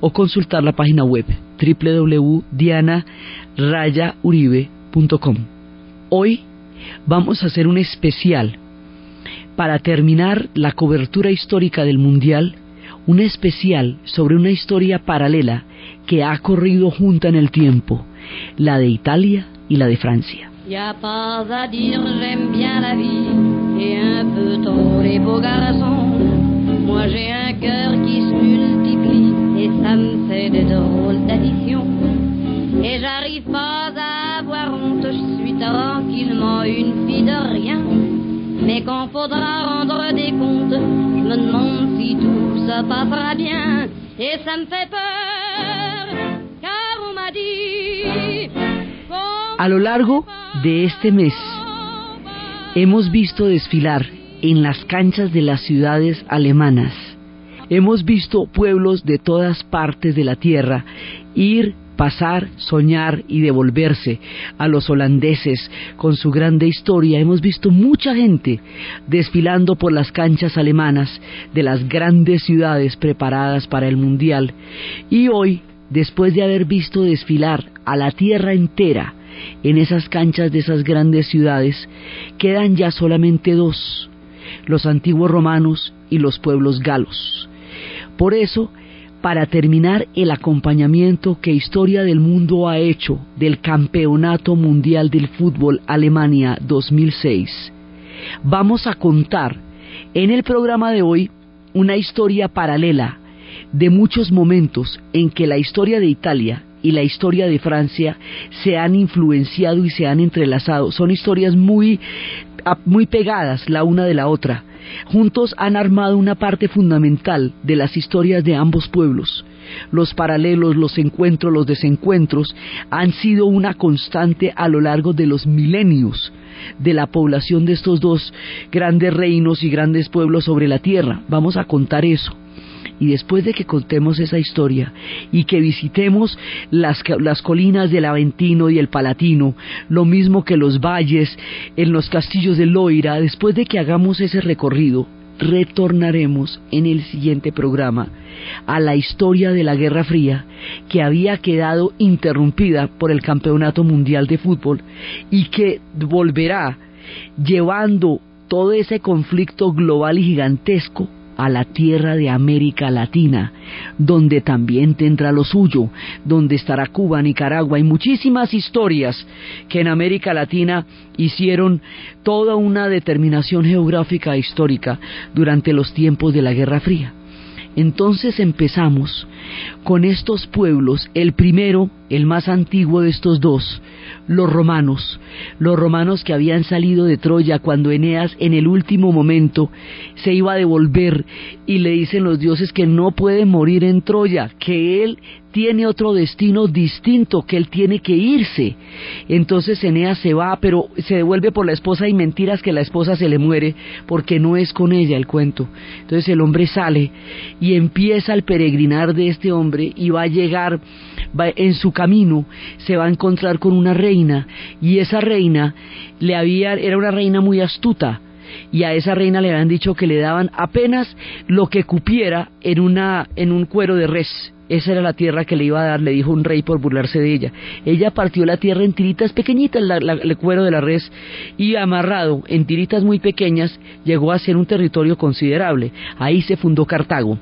o consultar la página web www.diana-uribe.com. Hoy vamos a hacer un especial para terminar la cobertura histórica del Mundial, un especial sobre una historia paralela que ha corrido junta en el tiempo, la de Italia y la de Francia. Un cœur se et ça me fait de drôles d'additions. Et j'arrive pas à avoir honte, je suis tranquillement une fille de rien. Mais quand faudra rendre des comptes, je me demande si tout ça passera bien. Et ça me fait peur, car on m'a dit. A lo largo de este mes hemos visto desfilar en las canchas de las ciudades alemanas. Hemos visto pueblos de todas partes de la tierra ir, pasar, soñar y devolverse a los holandeses con su grande historia. Hemos visto mucha gente desfilando por las canchas alemanas de las grandes ciudades preparadas para el Mundial. Y hoy, después de haber visto desfilar a la tierra entera, en esas canchas de esas grandes ciudades quedan ya solamente dos, los antiguos romanos y los pueblos galos. Por eso, para terminar el acompañamiento que Historia del Mundo ha hecho del Campeonato Mundial del Fútbol Alemania 2006, vamos a contar en el programa de hoy una historia paralela de muchos momentos en que la historia de Italia y la historia de Francia se han influenciado y se han entrelazado. Son historias muy, muy pegadas la una de la otra. Juntos han armado una parte fundamental de las historias de ambos pueblos. Los paralelos, los encuentros, los desencuentros han sido una constante a lo largo de los milenios de la población de estos dos grandes reinos y grandes pueblos sobre la tierra. Vamos a contar eso y después de que contemos esa historia y que visitemos las, las colinas del Aventino y el Palatino, lo mismo que los valles, en los castillos de Loira, después de que hagamos ese recorrido, retornaremos en el siguiente programa a la historia de la Guerra Fría que había quedado interrumpida por el Campeonato Mundial de Fútbol y que volverá llevando todo ese conflicto global y gigantesco a la tierra de América Latina, donde también tendrá lo suyo, donde estará Cuba, Nicaragua y muchísimas historias que en América Latina hicieron toda una determinación geográfica e histórica durante los tiempos de la Guerra Fría. Entonces empezamos con estos pueblos, el primero, el más antiguo de estos dos, los romanos, los romanos que habían salido de Troya cuando Eneas en el último momento se iba a devolver y le dicen los dioses que no puede morir en Troya, que él tiene otro destino distinto, que él tiene que irse. Entonces Eneas se va, pero se devuelve por la esposa y mentiras que la esposa se le muere porque no es con ella el cuento. Entonces el hombre sale y empieza el peregrinar de este hombre y va a llegar, va, en su camino se va a encontrar con una reina y esa reina le había, era una reina muy astuta y a esa reina le habían dicho que le daban apenas lo que cupiera en una en un cuero de res esa era la tierra que le iba a dar, le dijo un rey por burlarse de ella. Ella partió la tierra en tiritas pequeñitas, el cuero de la res, y amarrado en tiritas muy pequeñas, llegó a ser un territorio considerable. Ahí se fundó Cartago.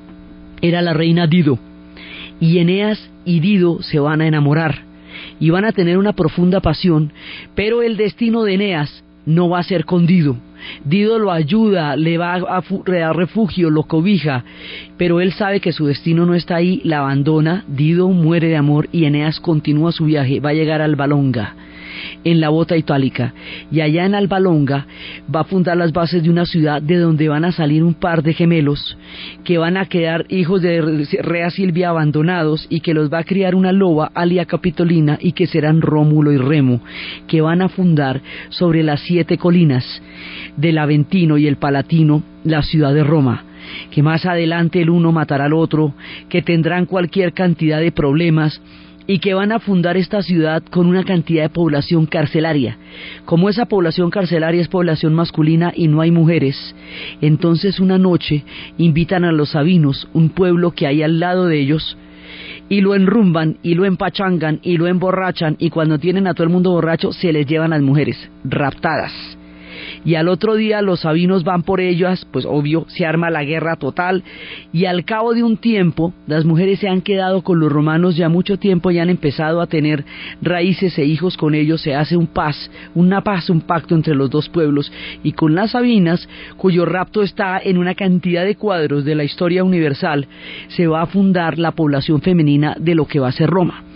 Era la reina Dido. Y Eneas y Dido se van a enamorar y van a tener una profunda pasión, pero el destino de Eneas no va a ser con Dido Dido lo ayuda, le va a, dar refugio, lo cobija, pero él sabe que su destino no está ahí, la abandona, Dido muere de amor y Eneas continúa su viaje, va a llegar al Balonga. En la bota itálica. Y allá en Albalonga va a fundar las bases de una ciudad de donde van a salir un par de gemelos que van a quedar hijos de Rea Silvia abandonados y que los va a criar una loba, Alia Capitolina, y que serán Rómulo y Remo, que van a fundar sobre las siete colinas del Aventino y el Palatino la ciudad de Roma que más adelante el uno matará al otro, que tendrán cualquier cantidad de problemas, y que van a fundar esta ciudad con una cantidad de población carcelaria. Como esa población carcelaria es población masculina y no hay mujeres, entonces una noche invitan a los sabinos, un pueblo que hay al lado de ellos, y lo enrumban y lo empachangan y lo emborrachan y cuando tienen a todo el mundo borracho se les llevan las mujeres raptadas y al otro día los sabinos van por ellas, pues obvio, se arma la guerra total y al cabo de un tiempo las mujeres se han quedado con los romanos ya mucho tiempo y han empezado a tener raíces e hijos con ellos, se hace un paz, una paz, un pacto entre los dos pueblos y con las sabinas, cuyo rapto está en una cantidad de cuadros de la historia universal, se va a fundar la población femenina de lo que va a ser Roma.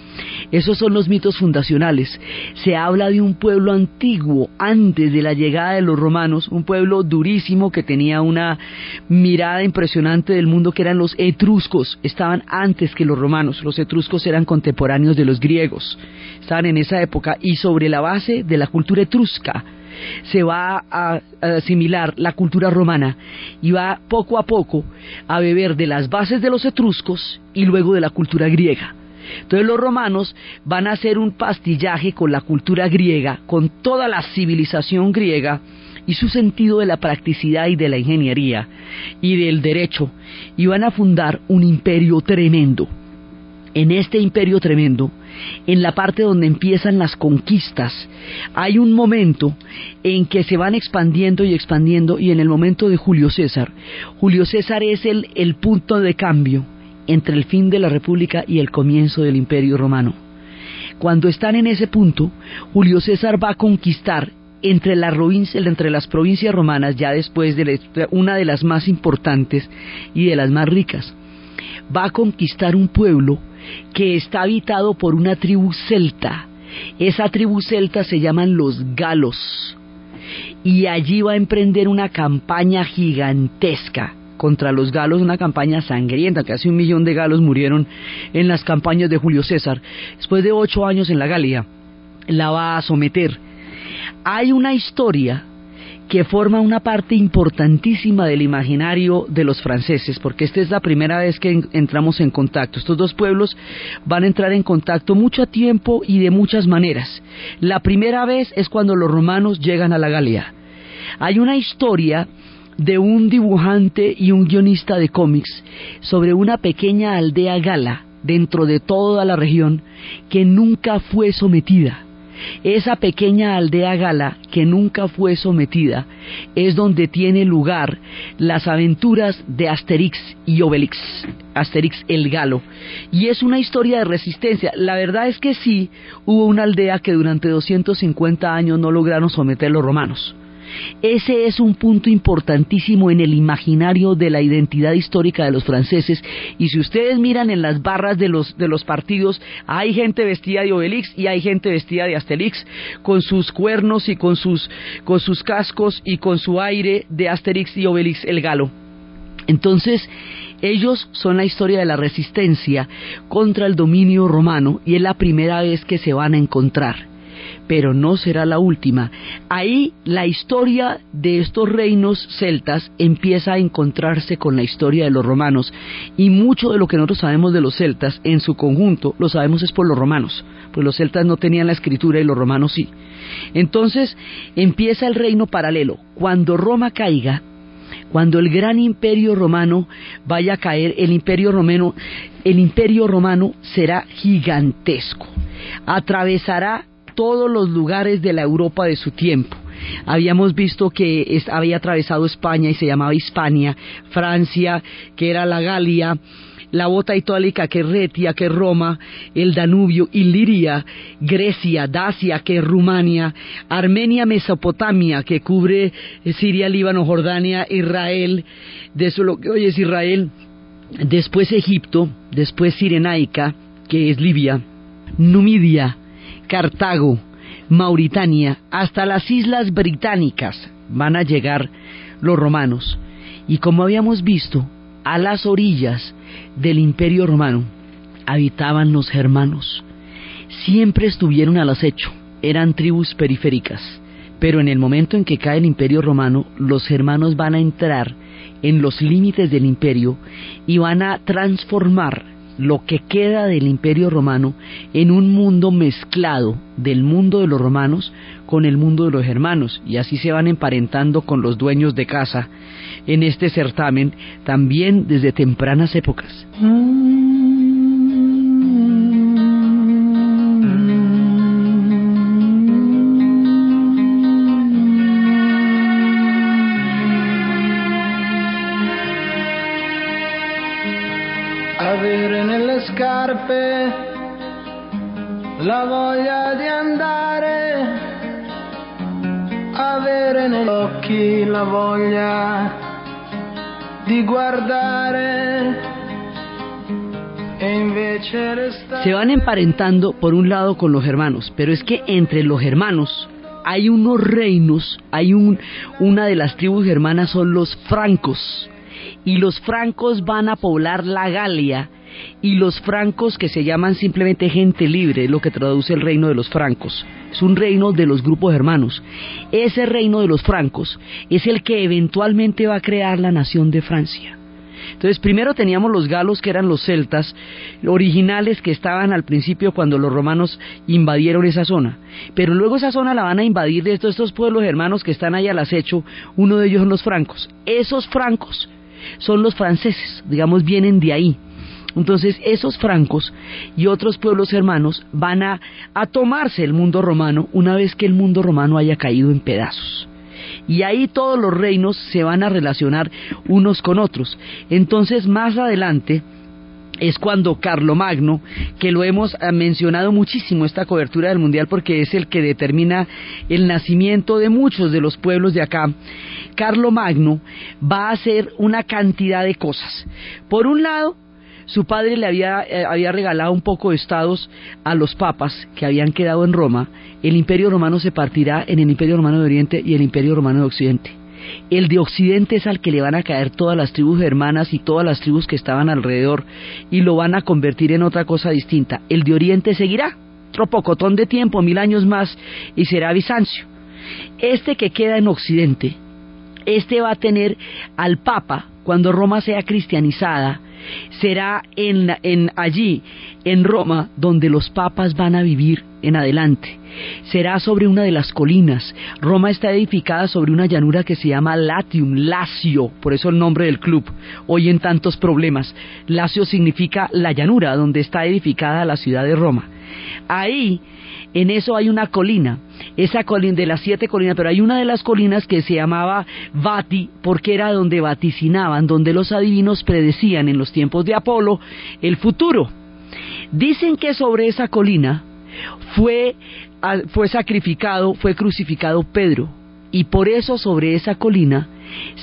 Esos son los mitos fundacionales. Se habla de un pueblo antiguo, antes de la llegada de los romanos, un pueblo durísimo que tenía una mirada impresionante del mundo, que eran los etruscos. Estaban antes que los romanos. Los etruscos eran contemporáneos de los griegos. Estaban en esa época y sobre la base de la cultura etrusca se va a asimilar la cultura romana y va poco a poco a beber de las bases de los etruscos y luego de la cultura griega. Entonces los romanos van a hacer un pastillaje con la cultura griega, con toda la civilización griega y su sentido de la practicidad y de la ingeniería y del derecho, y van a fundar un imperio tremendo. En este imperio tremendo, en la parte donde empiezan las conquistas, hay un momento en que se van expandiendo y expandiendo y en el momento de Julio César, Julio César es el, el punto de cambio entre el fin de la República y el comienzo del Imperio Romano. Cuando están en ese punto, Julio César va a conquistar entre, las provincias romanas, ya después de una de las más importantes y de las más ricas, va a conquistar un pueblo que está habitado por una tribu celta. Esa tribu celta se llaman los galos. Y allí va a emprender una campaña gigantesca contra los galos, una campaña sangrienta, casi un millón de galos murieron en las campañas de Julio César. Después de ocho años en la Galia, la va a someter. Hay una historia que forma una parte importantísima del imaginario de los franceses, porque esta es la primera vez que entramos en contacto. Estos dos pueblos van a entrar en contacto mucho tiempo y de muchas maneras. La primera vez es cuando los romanos llegan a la Galia. Hay una historia de un dibujante y un guionista de cómics sobre una pequeña aldea gala dentro de toda la región que nunca fue sometida. Esa pequeña aldea gala que nunca fue sometida es donde tiene lugar las aventuras de Asterix y Obelix, Asterix el galo. Y es una historia de resistencia. La verdad es que sí, hubo una aldea que durante 250 años no lograron someter los romanos. Ese es un punto importantísimo en el imaginario de la identidad histórica de los franceses y si ustedes miran en las barras de los, de los partidos hay gente vestida de Obelix y hay gente vestida de Asterix con sus cuernos y con sus, con sus cascos y con su aire de Asterix y Obelix el galo. Entonces, ellos son la historia de la resistencia contra el dominio romano y es la primera vez que se van a encontrar pero no será la última. Ahí la historia de estos reinos celtas empieza a encontrarse con la historia de los romanos y mucho de lo que nosotros sabemos de los celtas en su conjunto lo sabemos es por los romanos, pues los celtas no tenían la escritura y los romanos sí. Entonces empieza el reino paralelo. Cuando Roma caiga, cuando el gran imperio romano vaya a caer, el imperio romano, el imperio romano será gigantesco. Atravesará todos los lugares de la Europa de su tiempo. Habíamos visto que había atravesado España y se llamaba Hispania, Francia, que era la Galia, la bota itálica que es Retia, que es Roma, el Danubio, Iliria, Grecia, Dacia, que es Rumania, Armenia, Mesopotamia, que cubre Siria, Líbano, Jordania, Israel, de lo que hoy es Israel, después Egipto, después Sirenaica, que es Libia, Numidia, Cartago, Mauritania, hasta las islas británicas van a llegar los romanos. Y como habíamos visto, a las orillas del imperio romano habitaban los germanos. Siempre estuvieron al acecho, eran tribus periféricas. Pero en el momento en que cae el imperio romano, los germanos van a entrar en los límites del imperio y van a transformar lo que queda del imperio romano en un mundo mezclado del mundo de los romanos con el mundo de los germanos y así se van emparentando con los dueños de casa en este certamen también desde tempranas épocas. la Se van emparentando por un lado con los hermanos, pero es que entre los hermanos hay unos reinos, hay un, una de las tribus germanas son los francos, y los francos van a poblar la Galia y los francos que se llaman simplemente gente libre, lo que traduce el reino de los francos. Es un reino de los grupos hermanos. Ese reino de los francos es el que eventualmente va a crear la nación de Francia. Entonces, primero teníamos los galos, que eran los celtas originales que estaban al principio cuando los romanos invadieron esa zona. Pero luego esa zona la van a invadir de estos, estos pueblos hermanos que están ahí al acecho. Uno de ellos son los francos. Esos francos son los franceses, digamos, vienen de ahí. Entonces esos francos y otros pueblos hermanos van a, tomarse el mundo romano una vez que el mundo romano haya caído en pedazos. Y ahí todos los reinos se van a relacionar unos con otros. Entonces más adelante es cuando Carlomagno, que lo hemos ah, mencionado muchísimo esta cobertura del mundial porque es el que determina el nacimiento de muchos de los pueblos de acá, Carlomagno va a hacer una cantidad de cosas. Por un lado, su padre le había, eh, había regalado un poco de estados a los papas que habían quedado en Roma. El imperio romano se partirá en el imperio romano de Oriente y el imperio romano de Occidente. El de Occidente es al que le van a caer todas las tribus hermanas y todas las tribus que estaban alrededor y lo van a convertir en otra cosa distinta. El de Oriente seguirá, otro pocotón de tiempo, mil años más, y será Bizancio. Este que queda en Occidente, este va a tener al Papa, cuando Roma sea cristianizada, será en, en allí, en Roma, donde los papas van a vivir en adelante. Será sobre una de las colinas. Roma está edificada sobre una llanura que se llama Latium, Lacio, por eso el nombre del club. Hoy en tantos problemas. Lacio significa la llanura, donde está edificada la ciudad de Roma. Ahí en eso hay una colina, esa colina de las siete colinas, pero hay una de las colinas que se llamaba Vati, porque era donde vaticinaban, donde los adivinos predecían en los tiempos de Apolo el futuro. Dicen que sobre esa colina fue, fue sacrificado, fue crucificado Pedro, y por eso sobre esa colina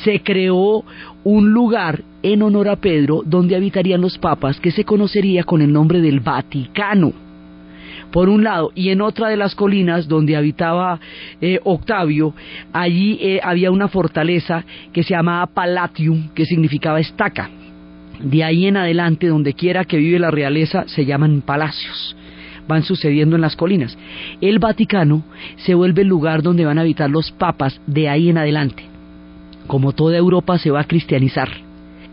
se creó un lugar en honor a Pedro donde habitarían los papas que se conocería con el nombre del Vaticano por un lado, y en otra de las colinas donde habitaba eh, Octavio, allí eh, había una fortaleza que se llamaba Palatium, que significaba estaca. De ahí en adelante, donde quiera que vive la realeza, se llaman palacios. Van sucediendo en las colinas. El Vaticano se vuelve el lugar donde van a habitar los papas de ahí en adelante. Como toda Europa se va a cristianizar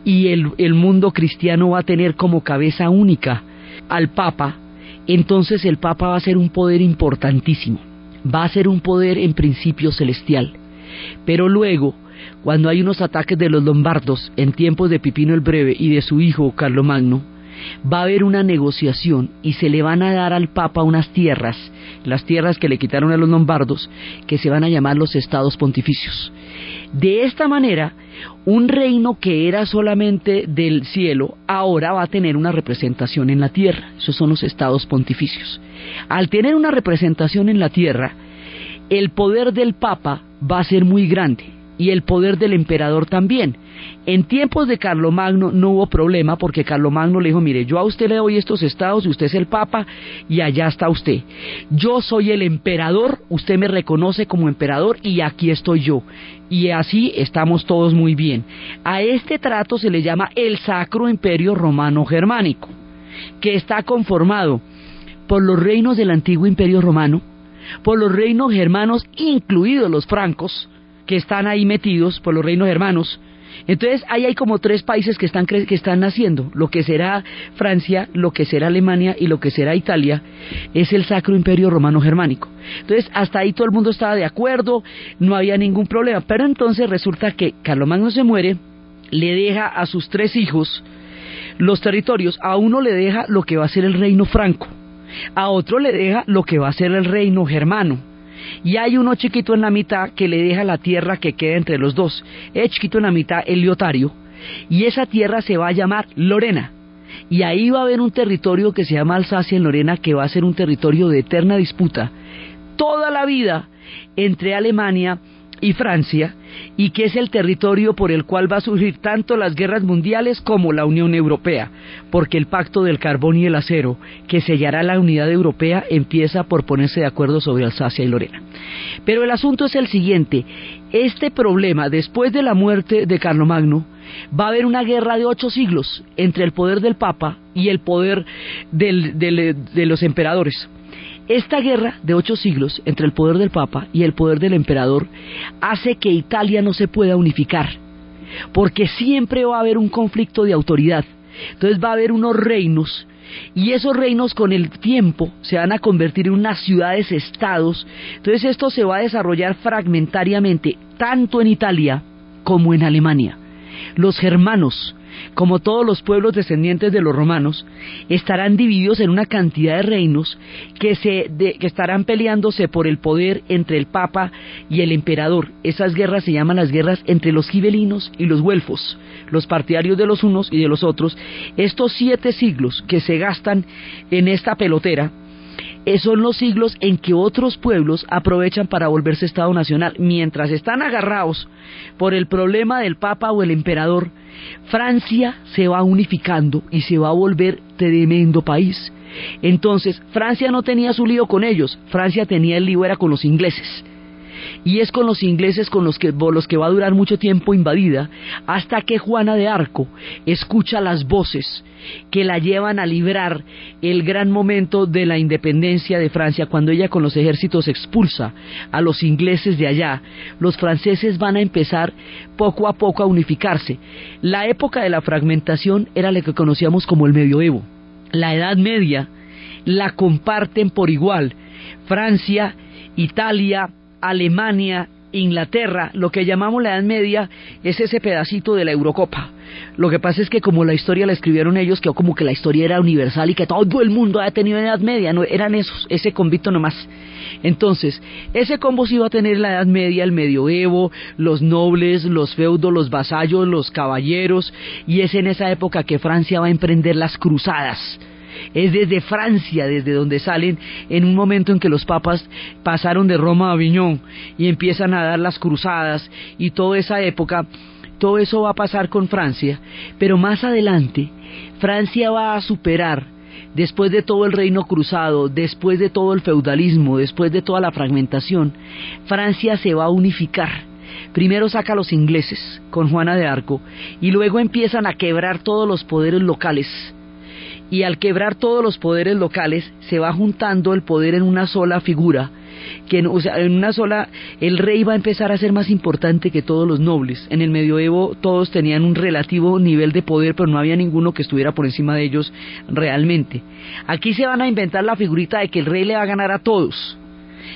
y el, el mundo cristiano va a tener como cabeza única al Papa entonces el Papa va a ser un poder importantísimo, va a ser un poder en principio celestial. Pero luego, cuando hay unos ataques de los lombardos en tiempos de Pipino el Breve y de su hijo Carlomagno, va a haber una negociación y se le van a dar al Papa unas tierras, las tierras que le quitaron a los lombardos, que se van a llamar los estados pontificios. De esta manera, un reino que era solamente del cielo, ahora va a tener una representación en la tierra. Esos son los estados pontificios. Al tener una representación en la tierra, el poder del Papa va a ser muy grande. Y el poder del emperador también. En tiempos de Carlomagno no hubo problema porque Carlomagno le dijo, mire, yo a usted le doy estos estados y usted es el papa y allá está usted. Yo soy el emperador, usted me reconoce como emperador y aquí estoy yo. Y así estamos todos muy bien. A este trato se le llama el Sacro Imperio Romano Germánico, que está conformado por los reinos del antiguo Imperio Romano, por los reinos germanos, incluidos los francos, que están ahí metidos por los reinos hermanos. Entonces ahí hay como tres países que están, que están naciendo. Lo que será Francia, lo que será Alemania y lo que será Italia es el Sacro Imperio Romano Germánico. Entonces hasta ahí todo el mundo estaba de acuerdo, no había ningún problema. Pero entonces resulta que Carlomagno se muere, le deja a sus tres hijos los territorios. A uno le deja lo que va a ser el reino franco, a otro le deja lo que va a ser el reino germano y hay uno chiquito en la mitad que le deja la tierra que queda entre los dos. Es chiquito en la mitad, el Liotario, y esa tierra se va a llamar Lorena. Y ahí va a haber un territorio que se llama Alsacia en Lorena, que va a ser un territorio de eterna disputa toda la vida entre Alemania y Francia, y que es el territorio por el cual va a surgir tanto las guerras mundiales como la Unión Europea, porque el pacto del carbón y el acero, que sellará la unidad europea, empieza por ponerse de acuerdo sobre Alsacia y Lorena. Pero el asunto es el siguiente, este problema, después de la muerte de Carlomagno, va a haber una guerra de ocho siglos entre el poder del Papa y el poder de los emperadores. Esta guerra de ocho siglos entre el poder del Papa y el poder del emperador hace que Italia no se pueda unificar, porque siempre va a haber un conflicto de autoridad. Entonces va a haber unos reinos y esos reinos con el tiempo se van a convertir en unas ciudades-estados. Entonces esto se va a desarrollar fragmentariamente tanto en Italia como en Alemania. Los germanos como todos los pueblos descendientes de los romanos, estarán divididos en una cantidad de reinos que, se, que estarán peleándose por el poder entre el papa y el emperador. Esas guerras se llaman las guerras entre los gibelinos y los güelfos, los partidarios de los unos y de los otros. Estos siete siglos que se gastan en esta pelotera, eh, son los siglos en que otros pueblos aprovechan para volverse Estado Nacional. Mientras están agarrados por el problema del Papa o el Emperador, Francia se va unificando y se va a volver tremendo país. Entonces, Francia no tenía su lío con ellos, Francia tenía el lío era con los ingleses y es con los ingleses con los que, los que va a durar mucho tiempo invadida, hasta que Juana de Arco escucha las voces que la llevan a librar el gran momento de la independencia de Francia, cuando ella con los ejércitos expulsa a los ingleses de allá, los franceses van a empezar poco a poco a unificarse. La época de la fragmentación era la que conocíamos como el medioevo. La Edad Media la comparten por igual Francia, Italia, Alemania, Inglaterra, lo que llamamos la Edad Media es ese pedacito de la Eurocopa. Lo que pasa es que como la historia la escribieron ellos, quedó como que la historia era universal y que todo el mundo había tenido Edad Media, no eran esos, ese convito nomás. Entonces, ese combo sí iba a tener la Edad Media, el medioevo, los nobles, los feudos, los vasallos, los caballeros, y es en esa época que Francia va a emprender las cruzadas es desde Francia, desde donde salen en un momento en que los papas pasaron de Roma a Aviñón y empiezan a dar las cruzadas y toda esa época, todo eso va a pasar con Francia, pero más adelante Francia va a superar después de todo el reino cruzado, después de todo el feudalismo, después de toda la fragmentación, Francia se va a unificar. Primero saca a los ingleses con Juana de Arco y luego empiezan a quebrar todos los poderes locales y al quebrar todos los poderes locales se va juntando el poder en una sola figura que o sea, en una sola el rey va a empezar a ser más importante que todos los nobles. En el medioevo todos tenían un relativo nivel de poder, pero no había ninguno que estuviera por encima de ellos realmente. Aquí se van a inventar la figurita de que el rey le va a ganar a todos.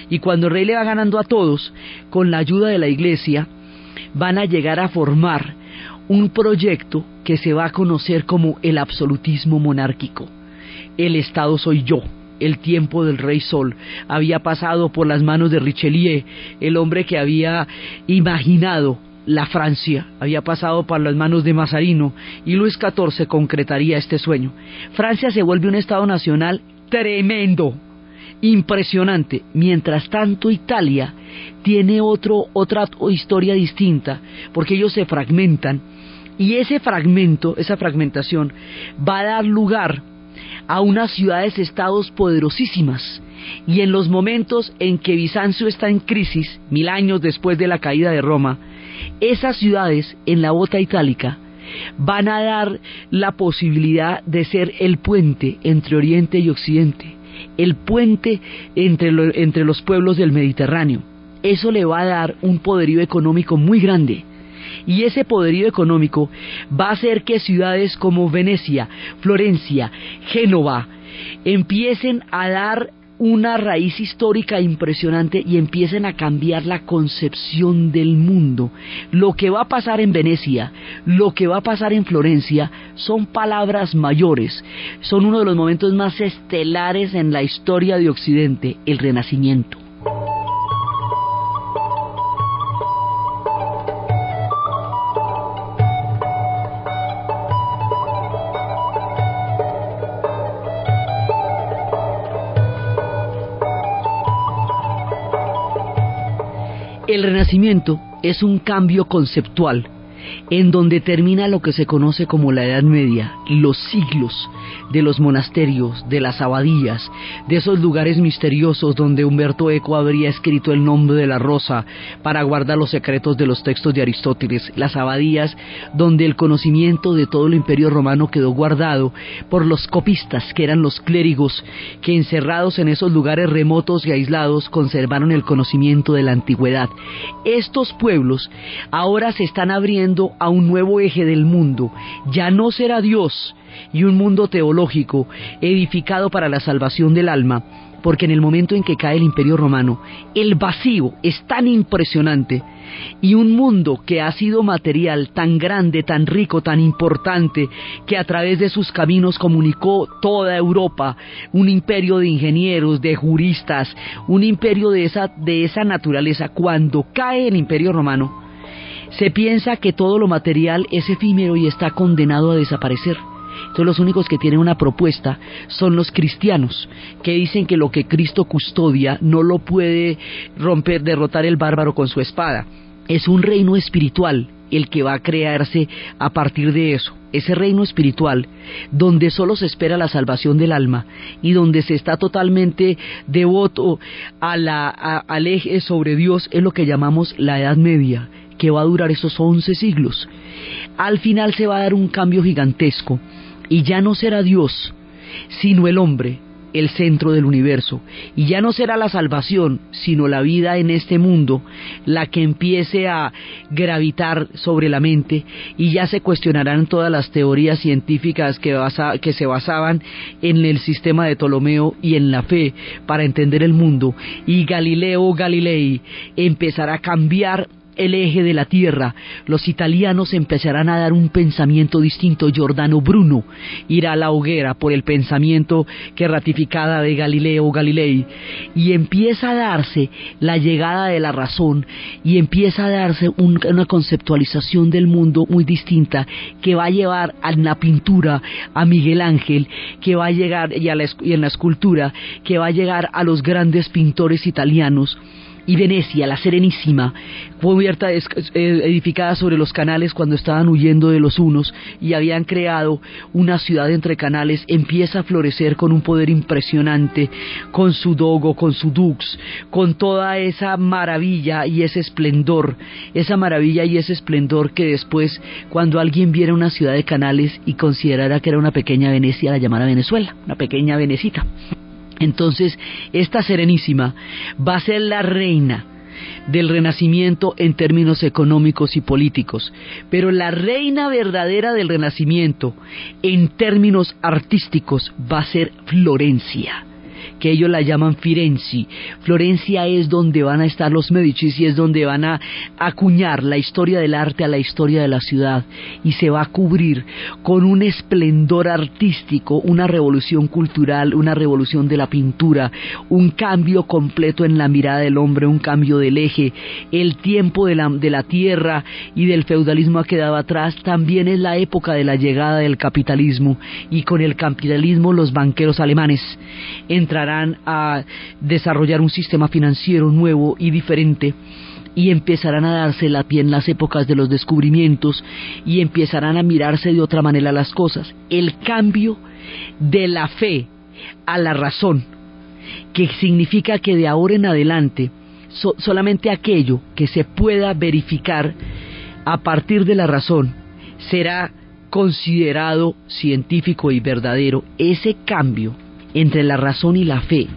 Y cuando el rey le va ganando a todos, con la ayuda de la iglesia, van a llegar a formar un proyecto que se va a conocer como el absolutismo monárquico. El Estado soy yo. El tiempo del rey Sol había pasado por las manos de Richelieu, el hombre que había imaginado la Francia, había pasado por las manos de Mazarino y Luis XIV concretaría este sueño. Francia se vuelve un Estado nacional tremendo, impresionante. Mientras tanto, Italia tiene otro, otra historia distinta, porque ellos se fragmentan y ese fragmento, esa fragmentación, va a dar lugar a unas ciudades-estados poderosísimas. Y en los momentos en que Bizancio está en crisis, mil años después de la caída de Roma, esas ciudades en la bota itálica van a dar la posibilidad de ser el puente entre Oriente y Occidente, el puente entre, entre los pueblos del Mediterráneo. Eso le va a dar un poderío económico muy grande. Y ese poderío económico va a hacer que ciudades como Venecia, Florencia, Génova, empiecen a dar una raíz histórica impresionante y empiecen a cambiar la concepción del mundo. Lo que va a pasar en Venecia, lo que va a pasar en Florencia, son palabras mayores, son uno de los momentos más estelares en la historia de Occidente, el Renacimiento. El renacimiento es un cambio conceptual en donde termina lo que se conoce como la Edad Media, los siglos de los monasterios, de las abadías, de esos lugares misteriosos donde Humberto Eco habría escrito el nombre de la rosa para guardar los secretos de los textos de Aristóteles, las abadías donde el conocimiento de todo el imperio romano quedó guardado por los copistas, que eran los clérigos, que encerrados en esos lugares remotos y aislados conservaron el conocimiento de la antigüedad. Estos pueblos ahora se están abriendo a un nuevo eje del mundo, ya no será Dios, y un mundo teológico edificado para la salvación del alma, porque en el momento en que cae el imperio romano, el vacío es tan impresionante y un mundo que ha sido material tan grande, tan rico, tan importante, que a través de sus caminos comunicó toda Europa, un imperio de ingenieros, de juristas, un imperio de esa, de esa naturaleza, cuando cae el imperio romano, se piensa que todo lo material es efímero y está condenado a desaparecer. Entonces los únicos que tienen una propuesta son los cristianos, que dicen que lo que Cristo custodia no lo puede romper, derrotar el bárbaro con su espada. Es un reino espiritual el que va a crearse a partir de eso. Ese reino espiritual donde solo se espera la salvación del alma y donde se está totalmente devoto a la, al eje sobre Dios es lo que llamamos la Edad Media, que va a durar esos once siglos. Al final se va a dar un cambio gigantesco y ya no será Dios, sino el hombre, el centro del universo. Y ya no será la salvación, sino la vida en este mundo, la que empiece a gravitar sobre la mente y ya se cuestionarán todas las teorías científicas que, se basaban en el sistema de Ptolomeo y en la fe para entender el mundo. Y Galileo Galilei empezará a cambiar el eje de la Tierra, los italianos empezarán a dar un pensamiento distinto. Giordano Bruno irá a la hoguera por el pensamiento que ratificada de Galileo Galilei y empieza a darse la llegada de la razón y empieza a darse una conceptualización del mundo muy distinta que va a llevar a la pintura a Miguel Ángel, que va a llegar y, y en la escultura, que va a llegar a los grandes pintores italianos y Venecia, la Serenísima, fue abierta, eh, edificada sobre los canales cuando estaban huyendo de los unos y habían creado una ciudad entre canales, empieza a florecer con un poder impresionante, con su dogo, con su dux, con toda esa maravilla y ese esplendor, esa maravilla y ese esplendor que después, cuando alguien viera una ciudad de canales y considerara que era una pequeña Venecia, la llamara Venezuela, una pequeña Venecita. Entonces, esta Serenísima va a ser la reina del Renacimiento en términos económicos y políticos, pero la reina verdadera del Renacimiento en términos artísticos va a ser Florencia que ellos la llaman Firenze. Florencia es donde van a estar los Medici y es donde van a acuñar la historia del arte a la historia de la ciudad y se va a cubrir con un esplendor artístico, una revolución cultural, una revolución de la pintura, un cambio completo en la mirada del hombre, un cambio del eje. El tiempo de la, de la tierra y del feudalismo ha quedado atrás, también es la época de la llegada del capitalismo y con el capitalismo los banqueros alemanes. entrarán a desarrollar un sistema financiero nuevo y diferente y empezarán a darse la pie en las épocas de los descubrimientos y empezarán a mirarse de otra manera las cosas. El cambio de la fe a la razón, que significa que de ahora en adelante solamente aquello que se pueda verificar a partir de la razón será considerado científico y verdadero. Ese cambio entre la razón y la fe,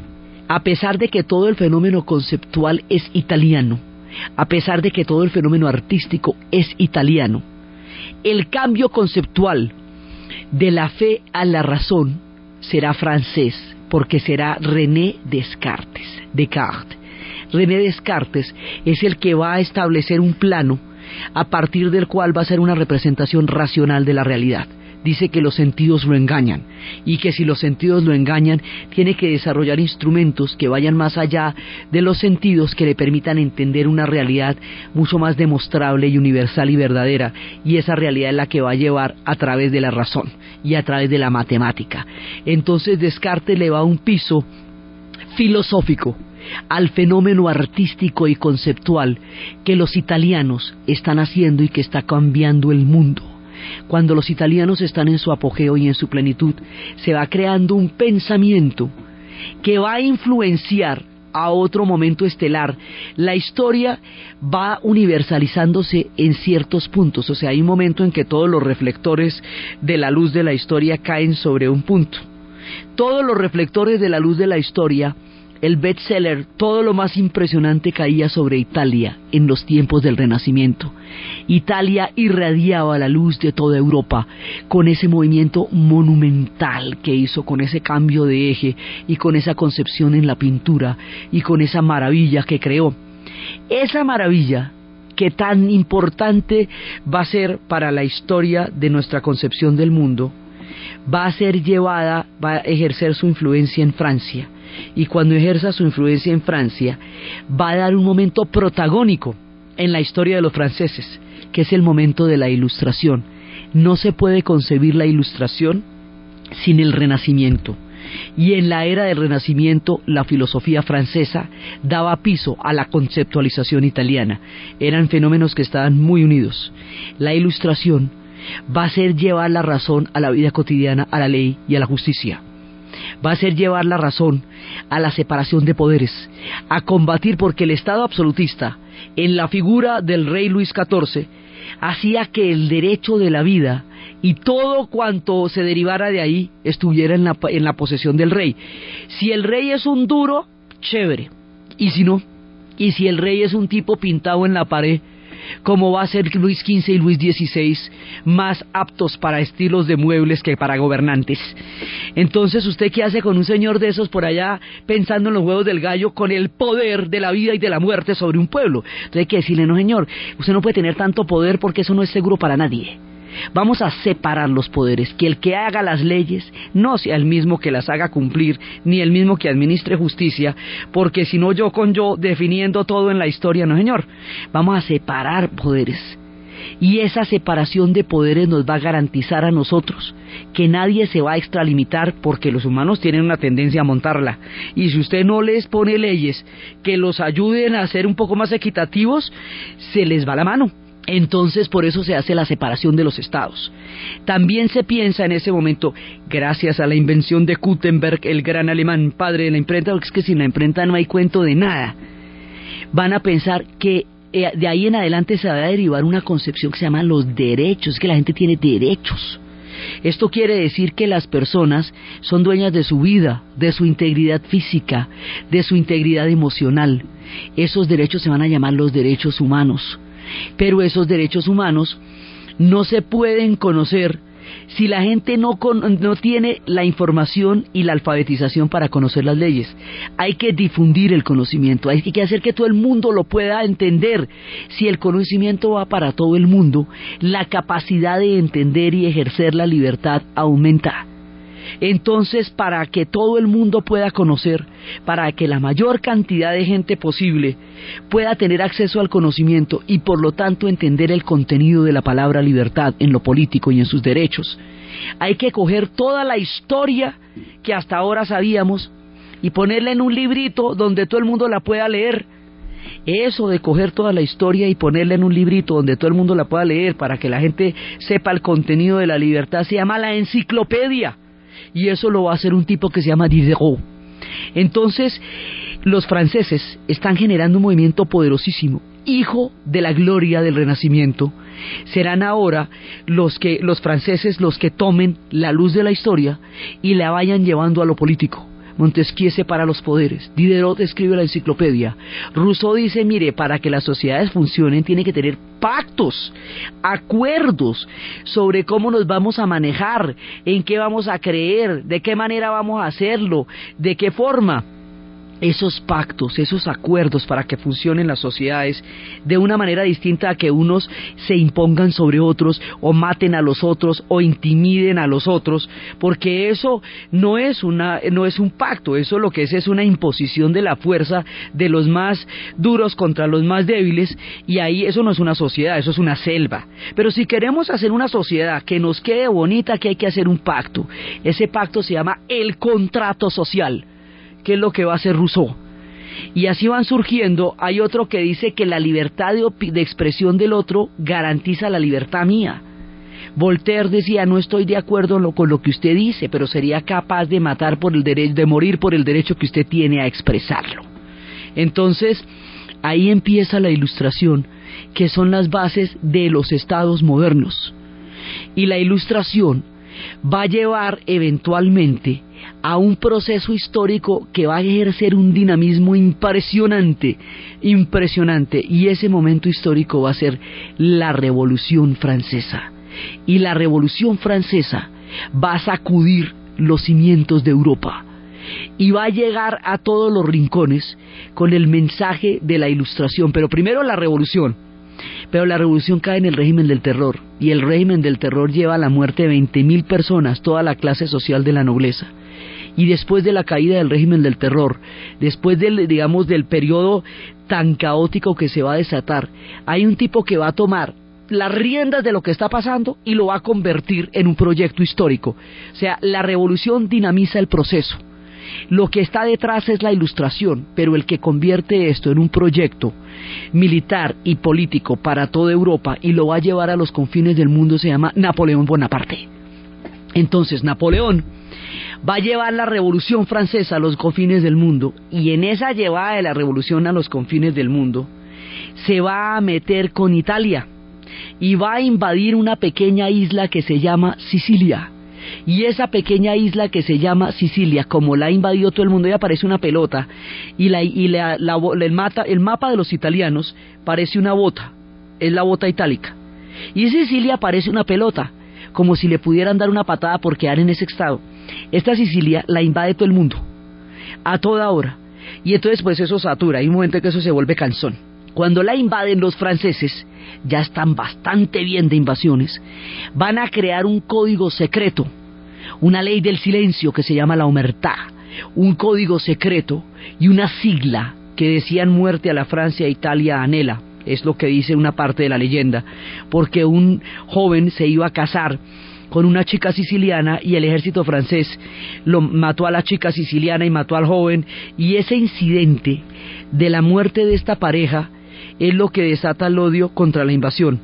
a pesar de que todo el fenómeno conceptual es italiano, a pesar de que todo el fenómeno artístico es italiano. El cambio conceptual de la fe a la razón será francés, porque será René Descartes. Descartes. René Descartes es el que va a establecer un plano a partir del cual va a ser una representación racional de la realidad dice que los sentidos lo engañan y que si los sentidos lo engañan tiene que desarrollar instrumentos que vayan más allá de los sentidos que le permitan entender una realidad mucho más demostrable y universal y verdadera y esa realidad es la que va a llevar a través de la razón y a través de la matemática. Entonces Descartes le va a un piso filosófico al fenómeno artístico y conceptual que los italianos están haciendo y que está cambiando el mundo cuando los italianos están en su apogeo y en su plenitud, se va creando un pensamiento que va a influenciar a otro momento estelar. La historia va universalizándose en ciertos puntos, o sea, hay un momento en que todos los reflectores de la luz de la historia caen sobre un punto. Todos los reflectores de la luz de la historia el bestseller, todo lo más impresionante caía sobre Italia en los tiempos del Renacimiento. Italia irradiaba la luz de toda Europa con ese movimiento monumental que hizo, con ese cambio de eje y con esa concepción en la pintura y con esa maravilla que creó. Esa maravilla que tan importante va a ser para la historia de nuestra concepción del mundo, va a ser llevada, va a ejercer su influencia en Francia y cuando ejerza su influencia en Francia, va a dar un momento protagónico en la historia de los franceses, que es el momento de la ilustración. No se puede concebir la ilustración sin el renacimiento. Y en la era del Renacimiento la filosofía francesa daba piso a la conceptualización italiana. Eran fenómenos que estaban muy unidos. La ilustración va a ser llevar la razón a la vida cotidiana, a la ley y a la justicia va a ser llevar la razón a la separación de poderes, a combatir porque el Estado absolutista, en la figura del rey Luis XIV, hacía que el derecho de la vida y todo cuanto se derivara de ahí estuviera en la, en la posesión del rey. Si el rey es un duro, chévere. Y si no, y si el rey es un tipo pintado en la pared, como va a ser Luis XV y Luis XVI más aptos para estilos de muebles que para gobernantes. Entonces, ¿usted qué hace con un señor de esos por allá pensando en los huevos del gallo con el poder de la vida y de la muerte sobre un pueblo? Entonces hay que decirle, no señor, usted no puede tener tanto poder porque eso no es seguro para nadie. Vamos a separar los poderes, que el que haga las leyes no sea el mismo que las haga cumplir, ni el mismo que administre justicia, porque si no yo con yo definiendo todo en la historia, no señor, vamos a separar poderes. Y esa separación de poderes nos va a garantizar a nosotros que nadie se va a extralimitar porque los humanos tienen una tendencia a montarla. Y si usted no les pone leyes que los ayuden a ser un poco más equitativos, se les va la mano. Entonces, por eso se hace la separación de los estados. También se piensa en ese momento, gracias a la invención de Gutenberg, el gran alemán padre de la imprenta, porque es que sin la imprenta no hay cuento de nada, van a pensar que eh, de ahí en adelante se va a derivar una concepción que se llama los derechos, que la gente tiene derechos. Esto quiere decir que las personas son dueñas de su vida, de su integridad física, de su integridad emocional. Esos derechos se van a llamar los derechos humanos pero esos derechos humanos no se pueden conocer si la gente no, no tiene la información y la alfabetización para conocer las leyes. Hay que difundir el conocimiento, hay que hacer que todo el mundo lo pueda entender. Si el conocimiento va para todo el mundo, la capacidad de entender y ejercer la libertad aumenta. Entonces, para que todo el mundo pueda conocer, para que la mayor cantidad de gente posible pueda tener acceso al conocimiento y por lo tanto entender el contenido de la palabra libertad en lo político y en sus derechos, hay que coger toda la historia que hasta ahora sabíamos y ponerla en un librito donde todo el mundo la pueda leer. Eso de coger toda la historia y ponerla en un librito donde todo el mundo la pueda leer para que la gente sepa el contenido de la libertad se llama la enciclopedia. Y eso lo va a hacer un tipo que se llama Diderot. Entonces, los franceses están generando un movimiento poderosísimo, hijo de la gloria del Renacimiento. Serán ahora los que los franceses los que tomen la luz de la historia y la vayan llevando a lo político. Montesquieu separa los poderes. Diderot escribe la enciclopedia. Rousseau dice, mire, para que las sociedades funcionen tiene que tener pactos, acuerdos sobre cómo nos vamos a manejar, en qué vamos a creer, de qué manera vamos a hacerlo, de qué forma esos pactos, esos acuerdos para que funcionen las sociedades de una manera distinta a que unos se impongan sobre otros o maten a los otros o intimiden a los otros, porque eso no es una no es un pacto, eso lo que es es una imposición de la fuerza de los más duros contra los más débiles y ahí eso no es una sociedad, eso es una selva. Pero si queremos hacer una sociedad que nos quede bonita, que hay que hacer un pacto. Ese pacto se llama el contrato social qué es lo que va a hacer Rousseau. Y así van surgiendo. Hay otro que dice que la libertad de, expresión del otro garantiza la libertad mía. Voltaire decía, no estoy de acuerdo con lo que usted dice, pero sería capaz de matar por el derecho, de morir por el derecho que usted tiene a expresarlo. Entonces, ahí empieza la ilustración, que son las bases de los estados modernos. Y la ilustración va a llevar eventualmente a un proceso histórico que va a ejercer un dinamismo impresionante, impresionante, y ese momento histórico va a ser la Revolución Francesa. Y la Revolución Francesa va a sacudir los cimientos de Europa. Y va a llegar a todos los rincones con el mensaje de la ilustración, pero primero la revolución, pero la revolución cae en el régimen del terror, y el régimen del terror lleva a la muerte de 20.000 personas, toda la clase social de la nobleza. Y después de la caída del régimen del terror, después del, digamos, del periodo tan caótico que se va a desatar, hay un tipo que va a tomar las riendas de lo que está pasando y lo va a convertir en un proyecto histórico. O sea, la revolución dinamiza el proceso. Lo que está detrás es la ilustración, pero el que convierte esto en un proyecto militar y político para toda Europa y lo va a llevar a los confines del mundo se llama Napoleón Bonaparte. Entonces Napoleón va a llevar la revolución francesa a los confines del mundo y en esa llevada de la revolución a los confines del mundo se va a meter con Italia y va a invadir una pequeña isla que se llama Sicilia y esa pequeña isla que se llama Sicilia, como la ha invadido todo el mundo, ya parece una pelota, y, la, y la, el, mata, el mapa de los italianos parece una bota, es la bota itálica. Y Sicilia parece una pelota, como si le pudieran dar una patada por quedar en ese estado. Esta Sicilia la invade todo el mundo, a toda hora. Y entonces pues eso satura, hay un momento en que eso se vuelve cansón. Cuando la invaden los franceses, ya están bastante bien de invasiones, van a crear un código secreto, una ley del silencio que se llama la omertá, un código secreto y una sigla que decían muerte a la Francia, Italia, anhela, es lo que dice una parte de la leyenda, porque un joven se iba a casar con una chica siciliana y el ejército francés lo mató a la chica siciliana y mató al joven y ese incidente de la muerte de esta pareja es lo que desata el odio contra la invasión.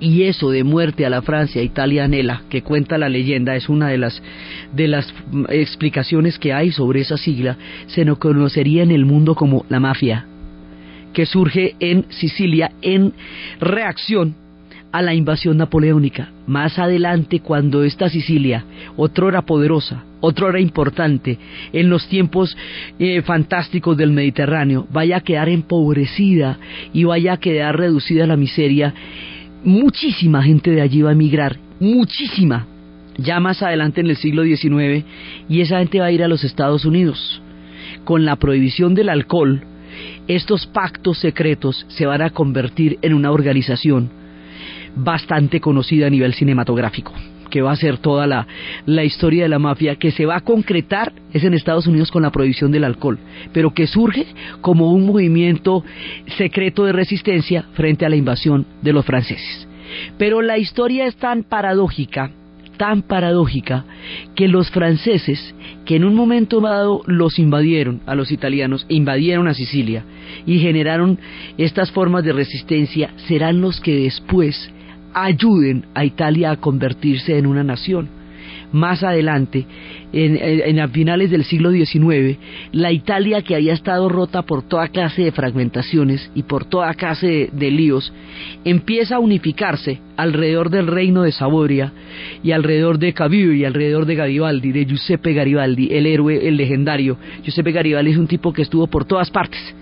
Y eso de muerte a la Francia italianela que cuenta la leyenda es una de las de las explicaciones que hay sobre esa sigla, se nos conocería en el mundo como la mafia, que surge en Sicilia en reacción a la invasión napoleónica. Más adelante, cuando esta Sicilia, otrora poderosa, otrora importante, en los tiempos eh, fantásticos del Mediterráneo, vaya a quedar empobrecida y vaya a quedar reducida a la miseria, muchísima gente de allí va a emigrar, muchísima, ya más adelante en el siglo XIX, y esa gente va a ir a los Estados Unidos. Con la prohibición del alcohol, estos pactos secretos se van a convertir en una organización bastante conocida a nivel cinematográfico que va a ser toda la, la, historia de la mafia, que se va a concretar es en Estados Unidos con la prohibición del alcohol, pero que surge como un movimiento secreto de resistencia frente a la invasión de los franceses. Pero la historia es tan paradójica, tan paradójica que los franceses, que en un momento dado los invadieron a los italianos, invadieron a Sicilia y generaron estas formas de resistencia, serán los que después ayuden a Italia a convertirse en una nación más adelante, en, a finales del siglo XIX, la Italia que había estado rota por toda clase de fragmentaciones y por toda clase de, líos, empieza a unificarse alrededor del reino de Saboria y alrededor de Cavour y alrededor de Garibaldi, de Giuseppe Garibaldi, el héroe, el legendario. Giuseppe Garibaldi es un tipo que estuvo por todas partes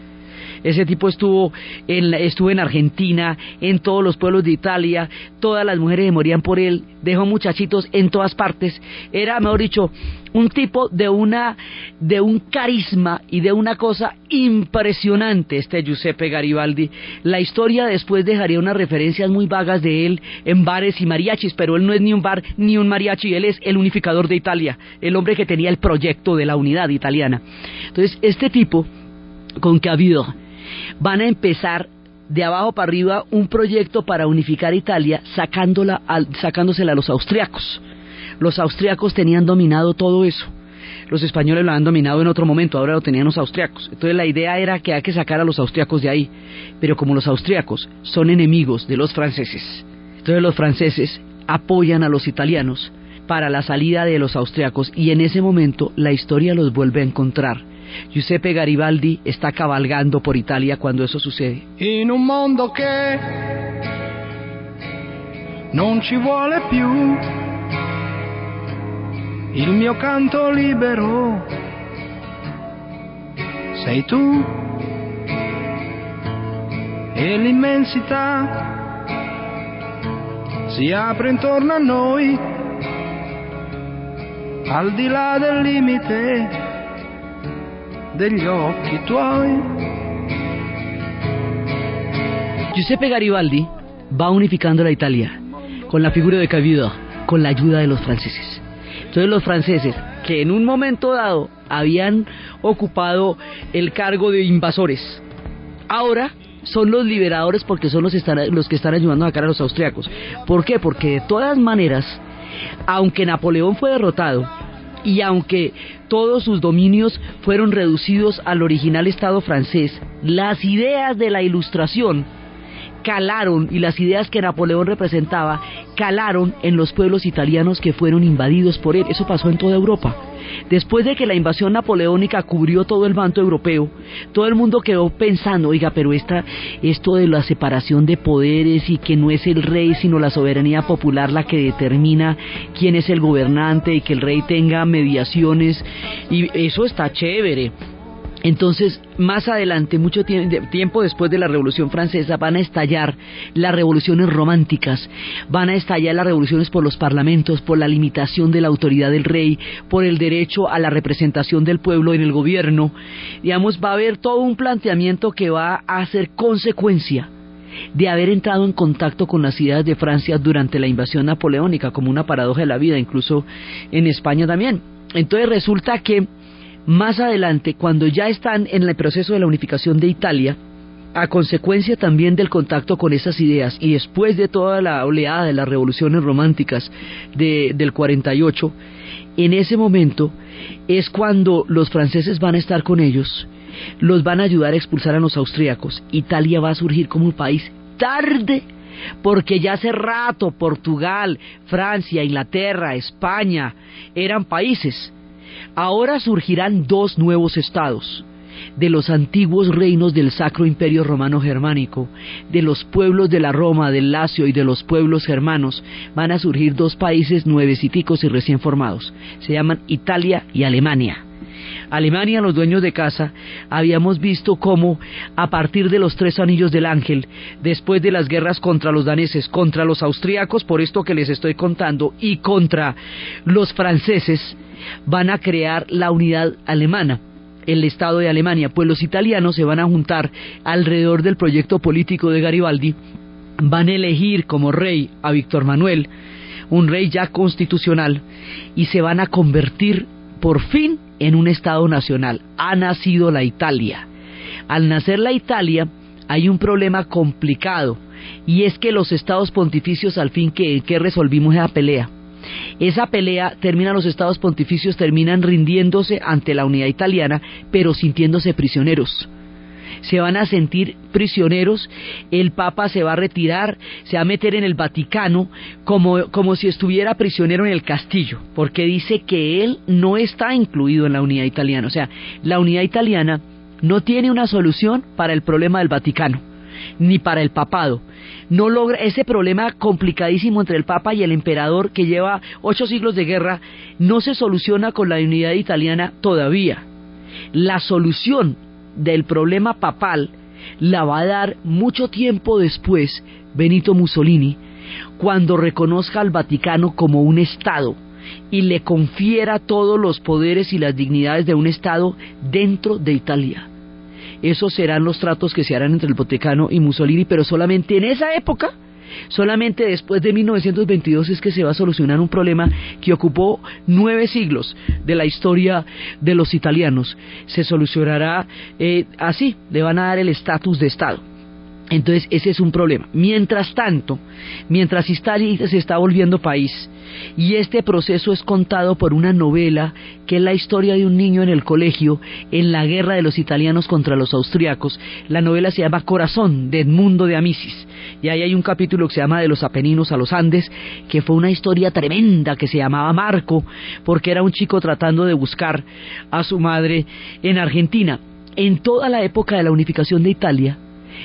ese tipo estuvo en, estuvo en Argentina, en todos los pueblos de Italia, todas las mujeres morían por él, dejó muchachitos en todas partes. Era, mejor dicho, un tipo de una de un carisma y de una cosa impresionante este Giuseppe Garibaldi. La historia después dejaría unas referencias muy vagas de él en bares y mariachis, pero él no es ni un bar ni un mariachi, él es el unificador de Italia, el hombre que tenía el proyecto de la unidad italiana. Entonces, este tipo con que ha habido van a empezar de abajo para arriba un proyecto para unificar Italia sacándola sacándosela a los austriacos. Los austriacos tenían dominado todo eso. Los españoles lo han dominado en otro momento, ahora lo tenían los austriacos. Entonces la idea era que hay que sacar a los austriacos de ahí. Pero como los austriacos son enemigos de los franceses, entonces los franceses apoyan a los italianos para la salida de los austriacos y en ese momento la historia los vuelve a encontrar Giuseppe Garibaldi está cabalgando por Italia cuando eso sucede. In un mondo che non ci vuole più il mio canto libero sei tu e l'immensità si apre intorno a noi al di là del limite degli occhi. Giuseppe Garibaldi va unificando la Italia con la figura de Cavido, con la ayuda de los franceses. Entonces los franceses, que en un momento dado habían ocupado el cargo de invasores, ahora son los liberadores porque son los, los que están ayudando a sacar a los austriacos. ¿Por qué? Porque de todas maneras, aunque Napoleón fue derrotado, y aunque todos sus dominios fueron reducidos al original Estado francés, las ideas de la Ilustración calaron y las ideas que Napoleón representaba calaron en los pueblos italianos que fueron invadidos por él. Eso pasó en toda Europa. Después de que la invasión napoleónica cubrió todo el manto europeo, todo el mundo quedó pensando, oiga, pero esta, esto de la separación de poderes y que no es el rey, sino la soberanía popular la que determina quién es el gobernante y que el rey tenga mediaciones, y eso está chévere entonces, más adelante, mucho tiempo después de la Revolución Francesa, van a estallar las revoluciones románticas, van a estallar las revoluciones por los parlamentos, por la limitación de la autoridad del rey, por el derecho a la representación del pueblo en el gobierno. Digamos, va a haber todo un planteamiento que va a ser consecuencia de haber entrado en contacto con las ideas de Francia durante la invasión napoleónica, como una paradoja de la vida, incluso en España también. Entonces resulta que más adelante, cuando ya están en el proceso de la unificación de Italia, a consecuencia también del contacto con esas ideas y después de toda la oleada de las revoluciones románticas de, del 48, en ese momento es cuando los franceses van a estar con ellos, los van a ayudar a expulsar a los austríacos. Italia va a surgir como un país tarde, porque ya hace rato Portugal, Francia, Inglaterra, España eran países Ahora surgirán dos nuevos estados, de los antiguos reinos del Sacro Imperio Romano Germánico, de los pueblos de la Roma, del Lacio y de los pueblos germanos, van a surgir dos países nueveciticos y recién formados. Se llaman Italia y Alemania. Alemania, los dueños de casa, habíamos visto cómo a partir de los tres anillos del ángel, después de las guerras contra los daneses, contra los austríacos, por esto que les estoy contando, y contra los franceses, van a crear la unidad alemana el Estado de Alemania, pues los italianos se van a juntar alrededor del proyecto político de Garibaldi, van a elegir como rey a Víctor Manuel, un rey ya constitucional, y se van a convertir por fin en un Estado nacional. Ha nacido la Italia. Al nacer la Italia hay un problema complicado, y es que los estados pontificios al fin que, resolvimos esa pelea Esa pelea termina, los estados pontificios terminan rindiéndose ante la unidad italiana, pero sintiéndose prisioneros se van a sentir prisioneros, el Papa se va a retirar, se va a meter en el Vaticano como, como si estuviera prisionero en el castillo, porque dice que él no está incluido en la unidad italiana. O sea, la unidad italiana no tiene una solución para el problema del Vaticano, ni para el papado. No logra ese problema complicadísimo entre el Papa y el emperador que lleva ocho siglos de guerra, no se soluciona con la unidad italiana todavía. La solución del problema papal la va a dar mucho tiempo después Benito Mussolini, cuando reconozca al Vaticano como un Estado y le confiera todos los poderes y las dignidades de un Estado dentro de Italia. Esos serán los tratos que se harán entre el Vaticano y Mussolini, pero solamente en esa época Solamente después de 1922 es que se va a solucionar un problema que ocupó nueve siglos de la historia de los italianos. Se solucionará eh, así, le van a dar el estatus de Estado. Entonces ese es un problema. Mientras tanto, mientras Italia se está volviendo país, y este proceso es contado por una novela que es la historia de un niño en el colegio en la guerra de los italianos contra los austriacos. La novela se llama Corazón de Edmundo de Amicis. Y ahí hay un capítulo que se llama De los Apeninos a los Andes, que fue una historia tremenda que se llamaba Marco, porque era un chico tratando de buscar a su madre en Argentina. En toda la época de la unificación de Italia,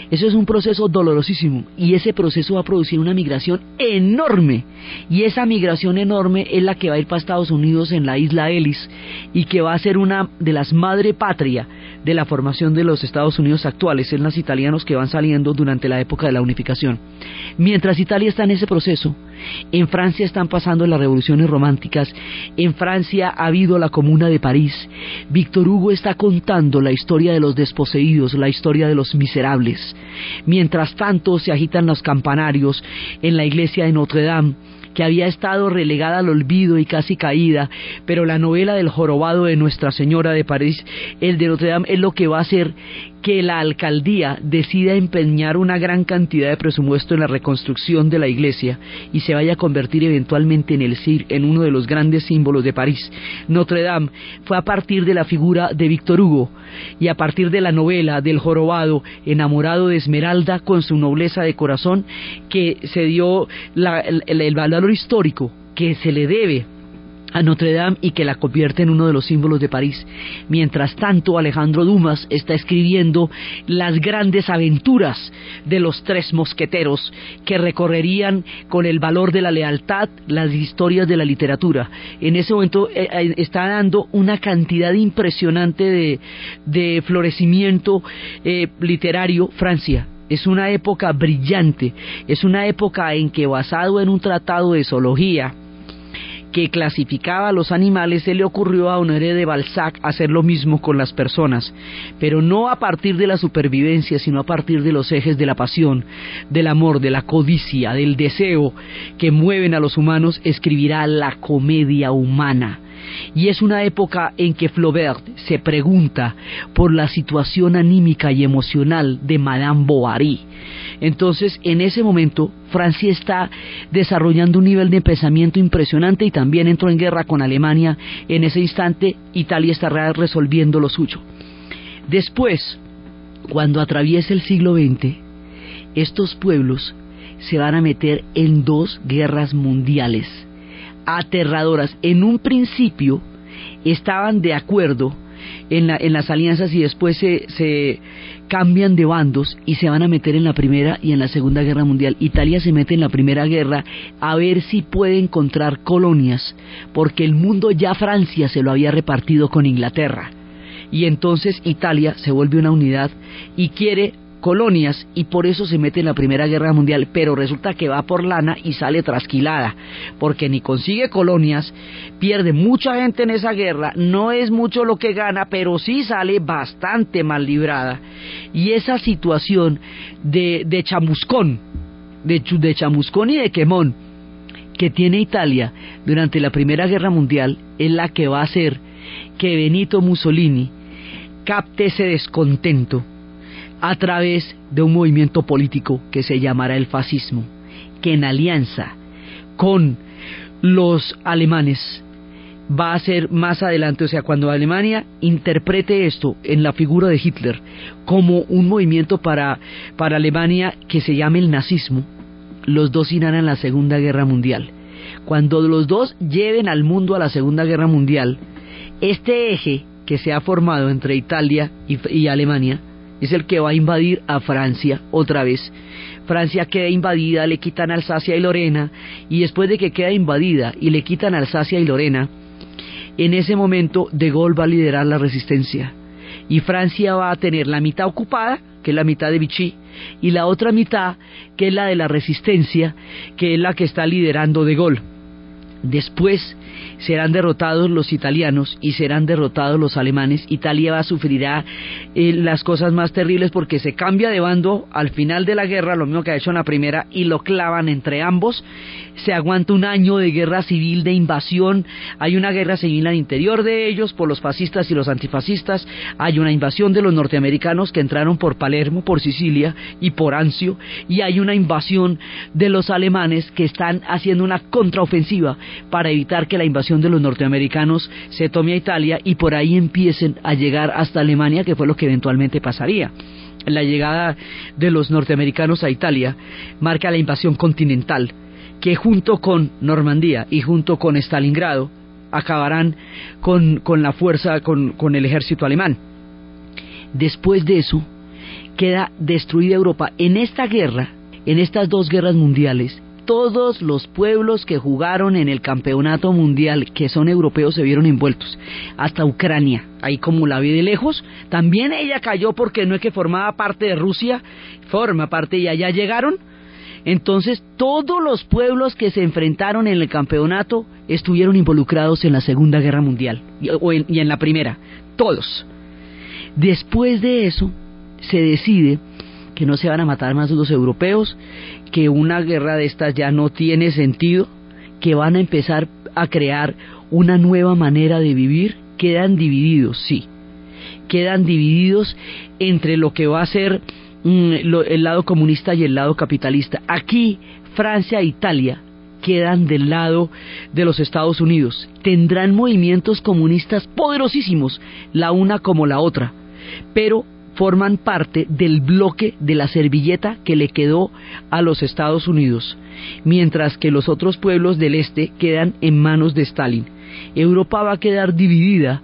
eso es un proceso dolorosísimo y ese proceso va a producir una migración enorme y esa migración enorme es la que va a ir para Estados Unidos en la isla Ellis y que va a ser una de las madre patria de la formación de los Estados Unidos actuales, en los italianos que van saliendo durante la época de la unificación. Mientras Italia está en ese proceso, en Francia están pasando las revoluciones románticas, en Francia ha habido la Comuna de París, Víctor Hugo está contando la historia de los desposeídos, la historia de los miserables. Mientras tanto se agitan los campanarios en la iglesia de Notre Dame, que había estado relegada al olvido y casi caída, pero la novela del jorobado de Nuestra Señora de París, el de Notre Dame, es lo que va a hacer que la alcaldía decida empeñar una gran cantidad de presupuesto en la reconstrucción de la iglesia y se vaya a convertir eventualmente en el CIR, en uno de los grandes símbolos de París. Notre Dame fue a partir de la figura de Víctor Hugo y a partir de la novela del jorobado enamorado de Esmeralda con su nobleza de corazón que se dio el, el valor histórico que se le debe a Notre Dame y que la convierte en uno de los símbolos de París. Mientras tanto, Alejandro Dumas está escribiendo las grandes aventuras de los tres mosqueteros que recorrerían con el valor de la lealtad las historias de la literatura. En ese momento eh, eh, está dando una cantidad impresionante de, florecimiento eh, literario Francia. Es una época brillante, es una época en que basado en un tratado de zoología, que clasificaba a los animales, se le ocurrió a Honoré de Balzac hacer lo mismo con las personas, pero no a partir de la supervivencia, sino a partir de los ejes de la pasión, del amor, de la codicia, del deseo que mueven a los humanos, escribirá la comedia humana. Y es una época en que Flaubert se pregunta por la situación anímica y emocional de Madame Bovary entonces, en ese momento, Francia está desarrollando un nivel de pensamiento impresionante y también entró en guerra con Alemania. En ese instante, Italia está resolviendo lo suyo. Después, cuando atraviese el siglo XX, estos pueblos se van a meter en dos guerras mundiales aterradoras. En un principio estaban de acuerdo en, las alianzas y después se cambian de bandos y se van a meter en la Primera y en la Segunda Guerra Mundial. Italia se mete en la Primera Guerra a ver si puede encontrar colonias, porque el mundo ya Francia se lo había repartido con Inglaterra. Y entonces Italia se vuelve una unidad y quiere colonias y por eso se mete en la Primera Guerra Mundial, pero resulta que va por lana y sale trasquilada, porque ni consigue colonias, pierde mucha gente en esa guerra, no es mucho lo que gana, pero sí sale bastante mal librada. Y esa situación de, de chamuscón, de, de chamuscón y de quemón que tiene Italia durante la Primera Guerra Mundial es la que va a hacer que Benito Mussolini capte ese descontento a través de un movimiento político que se llamará el fascismo, que en alianza con, los alemanes va a ser más adelante, o sea, cuando Alemania interprete esto en la figura de Hitler como un movimiento para, para Alemania que se llame el nazismo, los dos irán a la Segunda Guerra Mundial. Cuando los dos lleven al mundo a la Segunda Guerra Mundial, este eje que se ha formado entre Italia y, y Alemania es el que va a invadir a Francia otra vez. Francia queda invadida, le quitan Alsacia y Lorena, y después de que queda invadida y le quitan Alsacia y Lorena, en ese momento De Gaulle va a liderar la resistencia y Francia va a tener la mitad ocupada, que es la mitad de Vichy, y la otra mitad, que es la de la resistencia, que es la que está liderando De Gaulle. Después serán derrotados los italianos y serán derrotados los alemanes. Italia va a sufrirá eh, las cosas más terribles porque se cambia de bando al final de la guerra, lo mismo que ha hecho en la primera, y lo clavan entre ambos. Se aguanta un año de guerra civil, de invasión. Hay una guerra civil al interior de ellos por los fascistas y los antifascistas. Hay una invasión de los norteamericanos que entraron por Palermo, por Sicilia y por Anzio. Y hay una invasión de los alemanes que están haciendo una contraofensiva para evitar que la invasión de los norteamericanos se tome a Italia y por ahí empiecen a llegar hasta Alemania, que fue lo que eventualmente pasaría. La llegada de los norteamericanos a Italia marca la invasión continental, que junto con Normandía y junto con Stalingrado acabarán con, con la fuerza, con, con el ejército alemán. Después de eso, queda destruida Europa. En esta guerra, en estas dos guerras mundiales, todos los pueblos que jugaron en el campeonato mundial, que son europeos, se vieron envueltos. Hasta Ucrania, ahí como la vi de lejos, también ella cayó porque no es que formaba parte de Rusia, forma parte y allá llegaron. Entonces todos los pueblos que se enfrentaron en el campeonato estuvieron involucrados en la Segunda Guerra Mundial y, en, y en la Primera, todos. Después de eso se decide que no se van a matar más los europeos, que una guerra de estas ya no tiene sentido, que van a empezar a crear una nueva manera de vivir, quedan divididos, sí, quedan divididos entre lo que va a ser mm, el lado comunista y el lado capitalista. Aquí Francia e Italia quedan del lado de los Estados Unidos. Tendrán movimientos comunistas poderosísimos, la una como la otra, pero forman parte del bloque de la servilleta que le quedó a los Estados Unidos, mientras que los otros pueblos del este quedan en manos de Stalin. Europa va a quedar dividida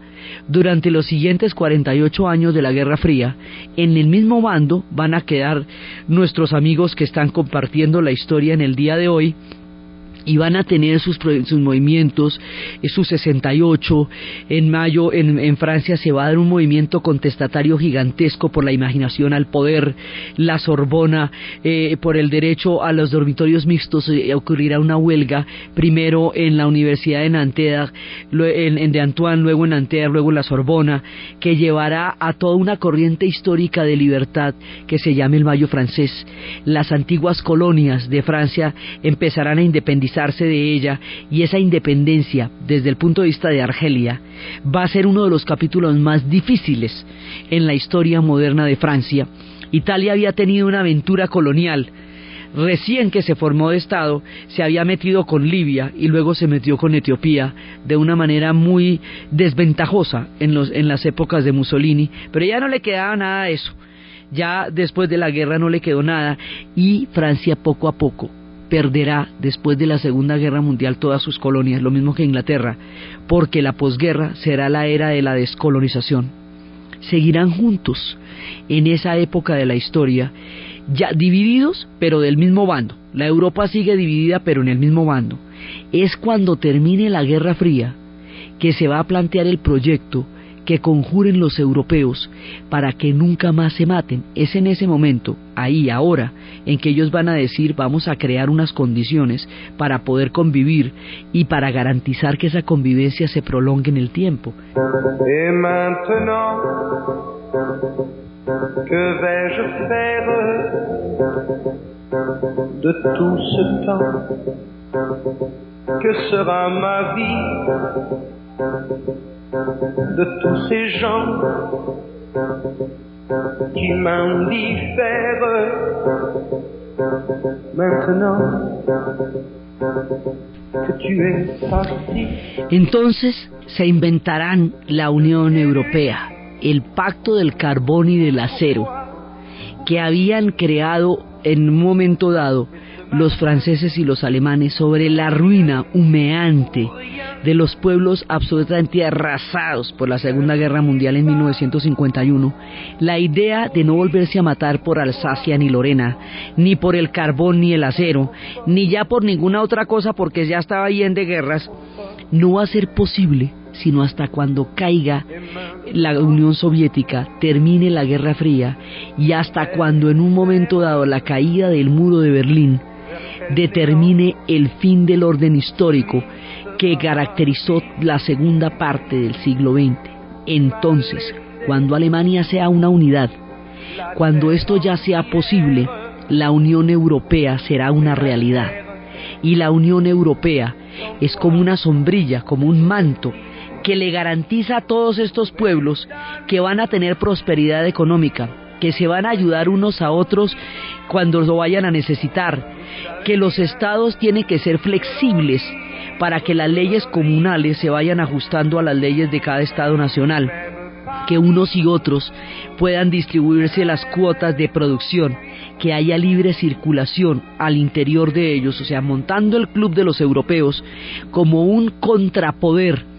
durante los siguientes 48 años de la Guerra Fría. En el mismo bando van a quedar nuestros amigos que están compartiendo la historia en el día de hoy, y van a tener sus, sus movimientos, su 68, en mayo en, Francia se va a dar un movimiento contestatario gigantesco por la imaginación al poder, la Sorbona, eh, por el derecho a los dormitorios mixtos, eh, ocurrirá una huelga, primero en la Universidad de Nanterre, en, en de Antoine, luego en Nanterre, luego en la Sorbona, que llevará a toda una corriente histórica de libertad que se llama el Mayo francés. Las antiguas colonias de Francia empezarán a de ella y esa independencia desde el punto de vista de Argelia va a ser uno de los capítulos más difíciles en la historia moderna de Francia. Italia había tenido una aventura colonial. Recién que se formó de Estado, se había metido con Libia y luego se metió con Etiopía de una manera muy desventajosa en, los, en las épocas de Mussolini, pero ya no le quedaba nada de eso ya después de la guerra no le quedó nada y Francia poco a poco perderá después de la Segunda Guerra Mundial todas sus colonias, lo mismo que Inglaterra, porque la posguerra será la era de la descolonización. Seguirán juntos en esa época de la historia, ya divididos, pero del mismo bando. La Europa sigue dividida, pero en el mismo bando. Es cuando termine la Guerra Fría que se va a plantear el proyecto que conjuren los europeos para que nunca más se maten. Es en ese momento, ahí, ahora, en que ellos van a decir vamos a crear unas condiciones para poder convivir y para garantizar que esa convivencia se prolongue en el tiempo. Et de Que Entonces se inventarán la Unión Europea, el pacto del carbón y del acero, que habían creado en un momento dado los franceses y los alemanes sobre la ruina humeante de los pueblos absolutamente arrasados por la Segunda Guerra Mundial en 1951, la idea de no volverse a matar por Alsacia ni Lorena, ni por el carbón ni el acero, ni ya por ninguna otra cosa porque ya estaba bien de guerras, no va a ser posible sino hasta cuando caiga la Unión Soviética, termine la Guerra Fría y hasta cuando en un momento dado la caída del muro de Berlín determine el fin del orden histórico que caracterizó la segunda parte del siglo XX. Entonces, cuando Alemania sea una unidad, cuando esto ya sea posible, la Unión Europea será una realidad. Y la Unión Europea es como una sombrilla, como un manto que le garantiza a todos estos pueblos que van a tener prosperidad económica, que se van a ayudar unos a otros cuando lo vayan a necesitar, que los estados tienen que ser flexibles para que las leyes comunales se vayan ajustando a las leyes de cada estado nacional, que unos y otros puedan distribuirse las cuotas de producción, que haya libre circulación al interior de ellos, o sea, montando el club de los europeos como un contrapoder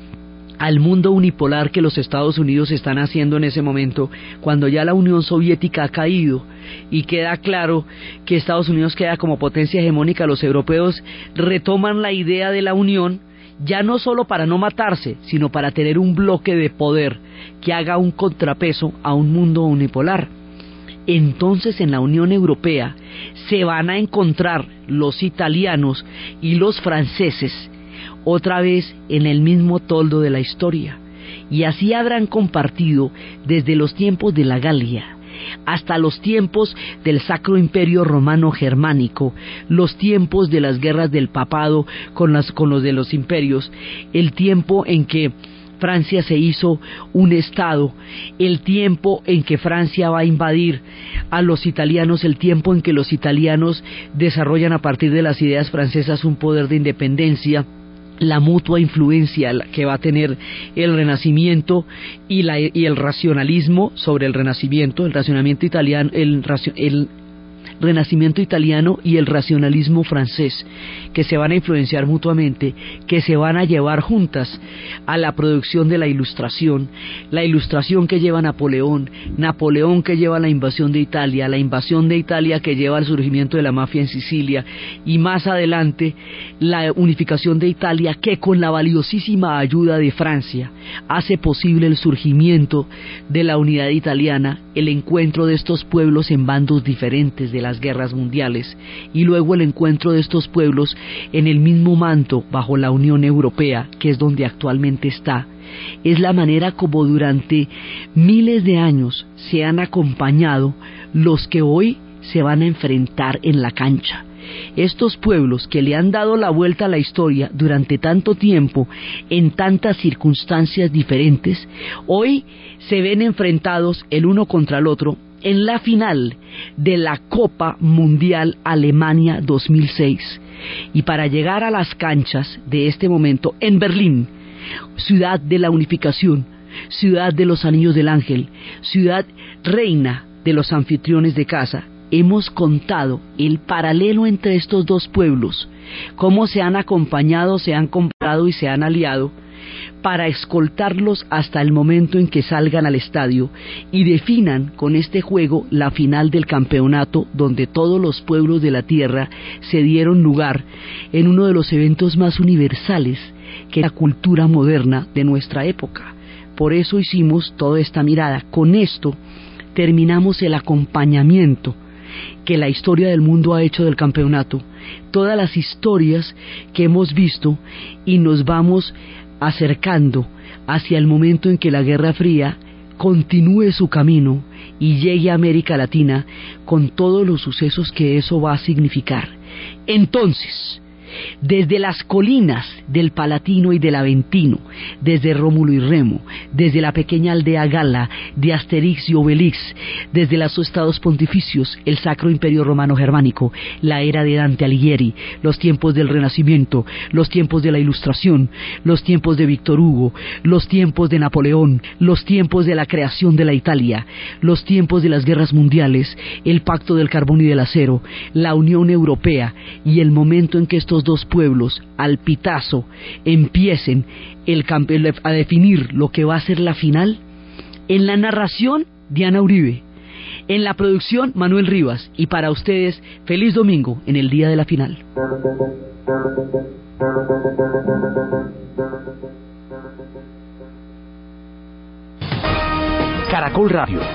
al mundo unipolar que los Estados Unidos están haciendo en ese momento, cuando ya la Unión Soviética ha caído y queda claro que Estados Unidos queda como potencia hegemónica, los europeos retoman la idea de la Unión ya no solo para no matarse, sino para tener un bloque de poder que haga un contrapeso a un mundo unipolar. Entonces en la Unión Europea se van a encontrar los italianos y los franceses otra vez en el mismo toldo de la historia, y así habrán compartido desde los tiempos de la Galia hasta los tiempos del Sacro Imperio Romano Germánico, los tiempos de las guerras del papado con, las, con los de los imperios, el tiempo en que Francia se hizo un Estado, el tiempo en que Francia va a invadir a los italianos, el tiempo en que los italianos desarrollan a partir de las ideas francesas un poder de independencia, la mutua influencia que va a tener el renacimiento y, la, y el racionalismo sobre el renacimiento, el racionamiento italiano, el, el renacimiento italiano y el racionalismo francés, que se van a influenciar mutuamente, que se van a llevar juntas a la producción de la ilustración, la ilustración que lleva Napoleón, Napoleón que lleva la invasión de Italia, la invasión de Italia que lleva al surgimiento de la mafia en Sicilia y más adelante la unificación de Italia que con la valiosísima ayuda de Francia hace posible el surgimiento de la unidad italiana, el encuentro de estos pueblos en bandos diferentes de la las guerras mundiales y luego el encuentro de estos pueblos en el mismo manto bajo la Unión Europea, que es donde actualmente está, es la manera como durante miles de años se han acompañado los que hoy se van a enfrentar en la cancha. Estos pueblos que le han dado la vuelta a la historia durante tanto tiempo, en tantas circunstancias diferentes, hoy se ven enfrentados el uno contra el otro en la final de la Copa Mundial Alemania 2006 y para llegar a las canchas de este momento en Berlín, ciudad de la unificación, ciudad de los anillos del ángel, ciudad reina de los anfitriones de casa, hemos contado el paralelo entre estos dos pueblos, cómo se han acompañado, se han comprado y se han aliado, para escoltarlos hasta el momento en que salgan al estadio y definan con este juego la final del campeonato donde todos los pueblos de la tierra se dieron lugar en uno de los eventos más universales que la cultura moderna de nuestra época. Por eso hicimos toda esta mirada. Con esto terminamos el acompañamiento que la historia del mundo ha hecho del campeonato, todas las historias que hemos visto y nos vamos acercando hacia el momento en que la Guerra Fría continúe su camino y llegue a América Latina con todos los sucesos que eso va a significar. Entonces, desde las colinas del Palatino y del Aventino, desde Rómulo y Remo, desde la pequeña aldea Gala de Asterix y Obelix, desde los estados pontificios, el Sacro Imperio Romano Germánico, la era de Dante Alighieri, los tiempos del Renacimiento, los tiempos de la Ilustración, los tiempos de Víctor Hugo, los tiempos de Napoleón, los tiempos de la creación de la Italia, los tiempos de las guerras mundiales, el pacto del carbón y del acero, la Unión Europea y el momento en que estos dos pueblos, al pitazo, empiecen el, a definir lo que va a ser la final, en la narración, Diana Uribe, en la producción, Manuel Rivas, y para ustedes, feliz domingo en el día de la final. Caracol Radio